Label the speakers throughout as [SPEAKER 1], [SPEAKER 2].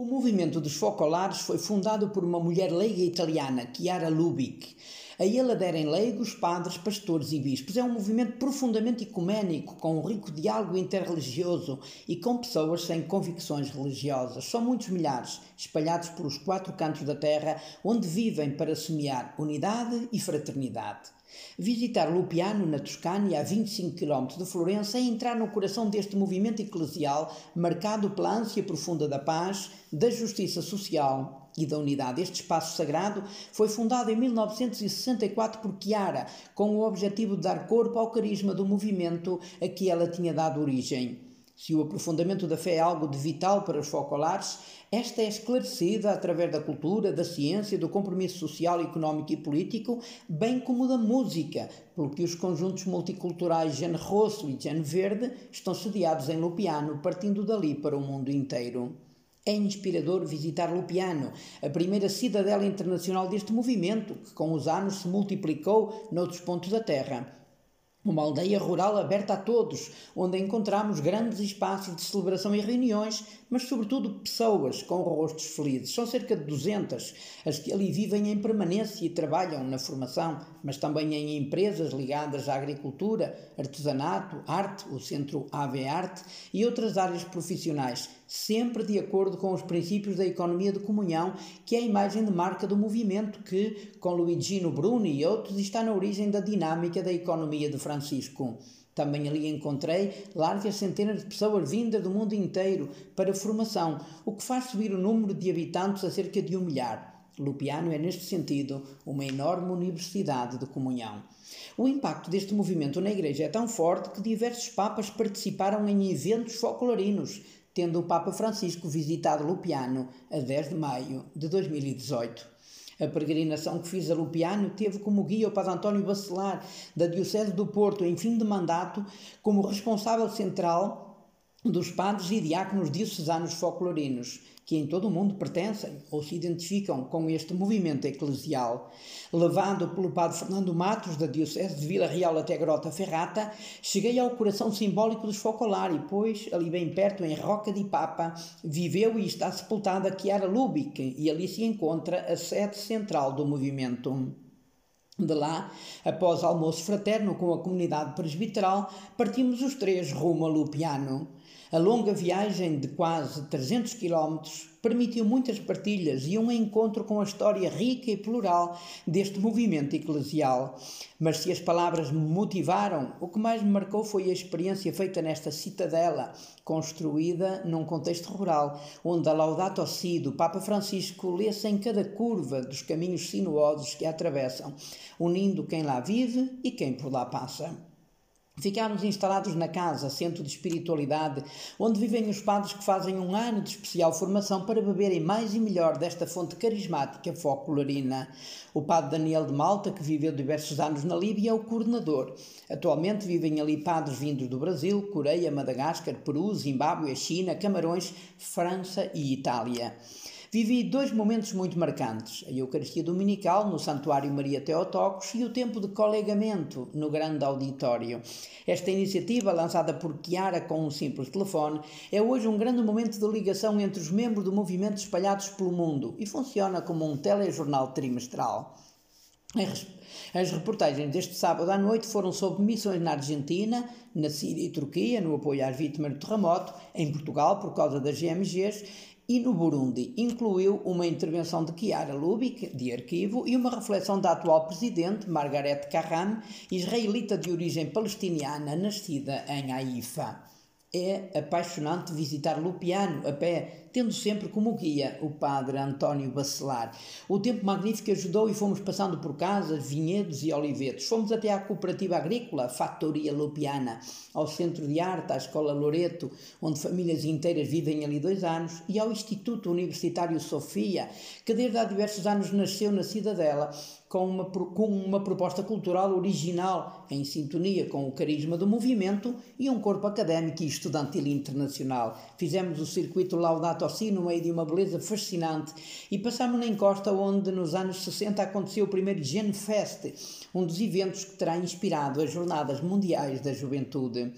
[SPEAKER 1] O movimento dos focolares foi fundado por uma mulher leiga italiana, Chiara Lubick. A ele aderem leigos, padres, pastores e bispos. É um movimento profundamente ecuménico, com um rico diálogo interreligioso e com pessoas sem convicções religiosas. São muitos milhares, espalhados pelos quatro cantos da terra, onde vivem para semear unidade e fraternidade. Visitar Lupiano, na Toscânia, a 25 km de Florença, é entrar no coração deste movimento eclesial marcado pela ânsia profunda da paz, da justiça social e da unidade. Este espaço sagrado foi fundado em 1964 por Chiara, com o objetivo de dar corpo ao carisma do movimento a que ela tinha dado origem. Se o aprofundamento da fé é algo de vital para os focolares, esta é esclarecida através da cultura, da ciência, do compromisso social, económico e político, bem como da música, pelo que os conjuntos multiculturais Gene Rosso e Gene Verde estão sediados em Lupiano, partindo dali para o mundo inteiro. É inspirador visitar Lupiano, a primeira cidadela internacional deste movimento, que com os anos se multiplicou noutros pontos da Terra. Uma aldeia rural aberta a todos, onde encontramos grandes espaços de celebração e reuniões, mas sobretudo pessoas com rostos felizes. São cerca de 200 as que ali vivem em permanência e trabalham na formação, mas também em empresas ligadas à agricultura, artesanato, arte, o Centro AV Arte e outras áreas profissionais, sempre de acordo com os princípios da economia de comunhão, que é a imagem de marca do movimento que, com Luigino Bruni e outros, está na origem da dinâmica da economia de Francisco. Também ali encontrei largas centenas de pessoas vindas do mundo inteiro para formação, o que faz subir o número de habitantes a cerca de um milhar. Lupiano é, neste sentido, uma enorme universidade de comunhão. O impacto deste movimento na Igreja é tão forte que diversos papas participaram em eventos folclorinos, tendo o Papa Francisco visitado Lupiano a 10 de maio de 2018. A peregrinação que fiz a Lupiano teve como guia o Padre António Bacelar, da Diocese do Porto, em fim de mandato, como responsável central dos padres e diáconos diocesanos folclorinos, que em todo o mundo pertencem ou se identificam com este movimento eclesial. Levado pelo padre Fernando Matos, da Diocese de Vila Real até Grota Ferrata, cheguei ao coração simbólico dos Focolari, pois, ali bem perto, em Roca de Papa, viveu e está sepultada Chiara Lubick, e ali se encontra a sede central do movimento. De lá, após almoço fraterno com a comunidade presbiteral, partimos os três rumo a Lupiano. A longa viagem de quase 300 quilómetros permitiu muitas partilhas e um encontro com a história rica e plural deste movimento eclesial. Mas se as palavras me motivaram, o que mais me marcou foi a experiência feita nesta citadela, construída num contexto rural, onde a Laudato Si do Papa Francisco lê-se em cada curva dos caminhos sinuosos que a atravessam, unindo quem lá vive e quem por lá passa. Ficámos instalados na casa, centro de espiritualidade, onde vivem os padres que fazem um ano de especial formação para beberem mais e melhor desta fonte carismática focolarina. O padre Daniel de Malta, que viveu diversos anos na Líbia, é o coordenador. Atualmente vivem ali padres vindos do Brasil, Coreia, Madagascar, Peru, Zimbábue, China, Camarões, França e Itália. Vivi dois momentos muito marcantes: a Eucaristia Dominical no Santuário Maria Teotocos e o tempo de colegamento no grande auditório. Esta iniciativa, lançada por Chiara com um simples telefone, é hoje um grande momento de ligação entre os membros do movimento espalhados pelo mundo e funciona como um telejornal trimestral. As reportagens deste sábado à noite foram sobre missões na Argentina, na Síria e Turquia, no apoio às vítimas do terremoto, em Portugal, por causa das GMGs, e no Burundi incluiu uma intervenção de Chiara Lubick, de arquivo, e uma reflexão da atual presidente, Margaret Carran, israelita de origem palestiniana, nascida em Haifa. É apaixonante visitar Lupiano a pé, tendo sempre como guia o padre António Bacelar. O tempo magnífico ajudou e fomos passando por casas, vinhedos e olivetos. Fomos até à cooperativa agrícola Factoria Lupiana, ao Centro de Arte, à Escola Loreto, onde famílias inteiras vivem ali dois anos, e ao Instituto Universitário Sofia, que desde há diversos anos nasceu na cidadela com uma, com uma proposta cultural original, em sintonia com o carisma do movimento e um corpo académico e estudantil internacional. Fizemos o circuito Laudato Si no meio de uma beleza fascinante e passámos na encosta onde nos anos 60 aconteceu o primeiro Gen Fest, um dos eventos que terá inspirado as Jornadas Mundiais da Juventude.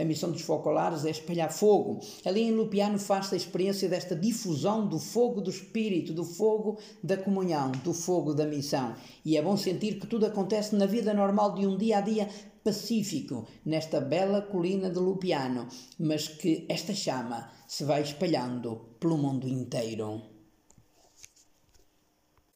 [SPEAKER 1] A missão dos focolares é espalhar fogo. Ali em Lupiano faz-se a experiência desta difusão do fogo do Espírito, do fogo da comunhão, do fogo da missão. E é bom sentir que tudo acontece na vida normal de um dia a dia pacífico, nesta bela colina de Lupiano, mas que esta chama se vai espalhando pelo mundo inteiro.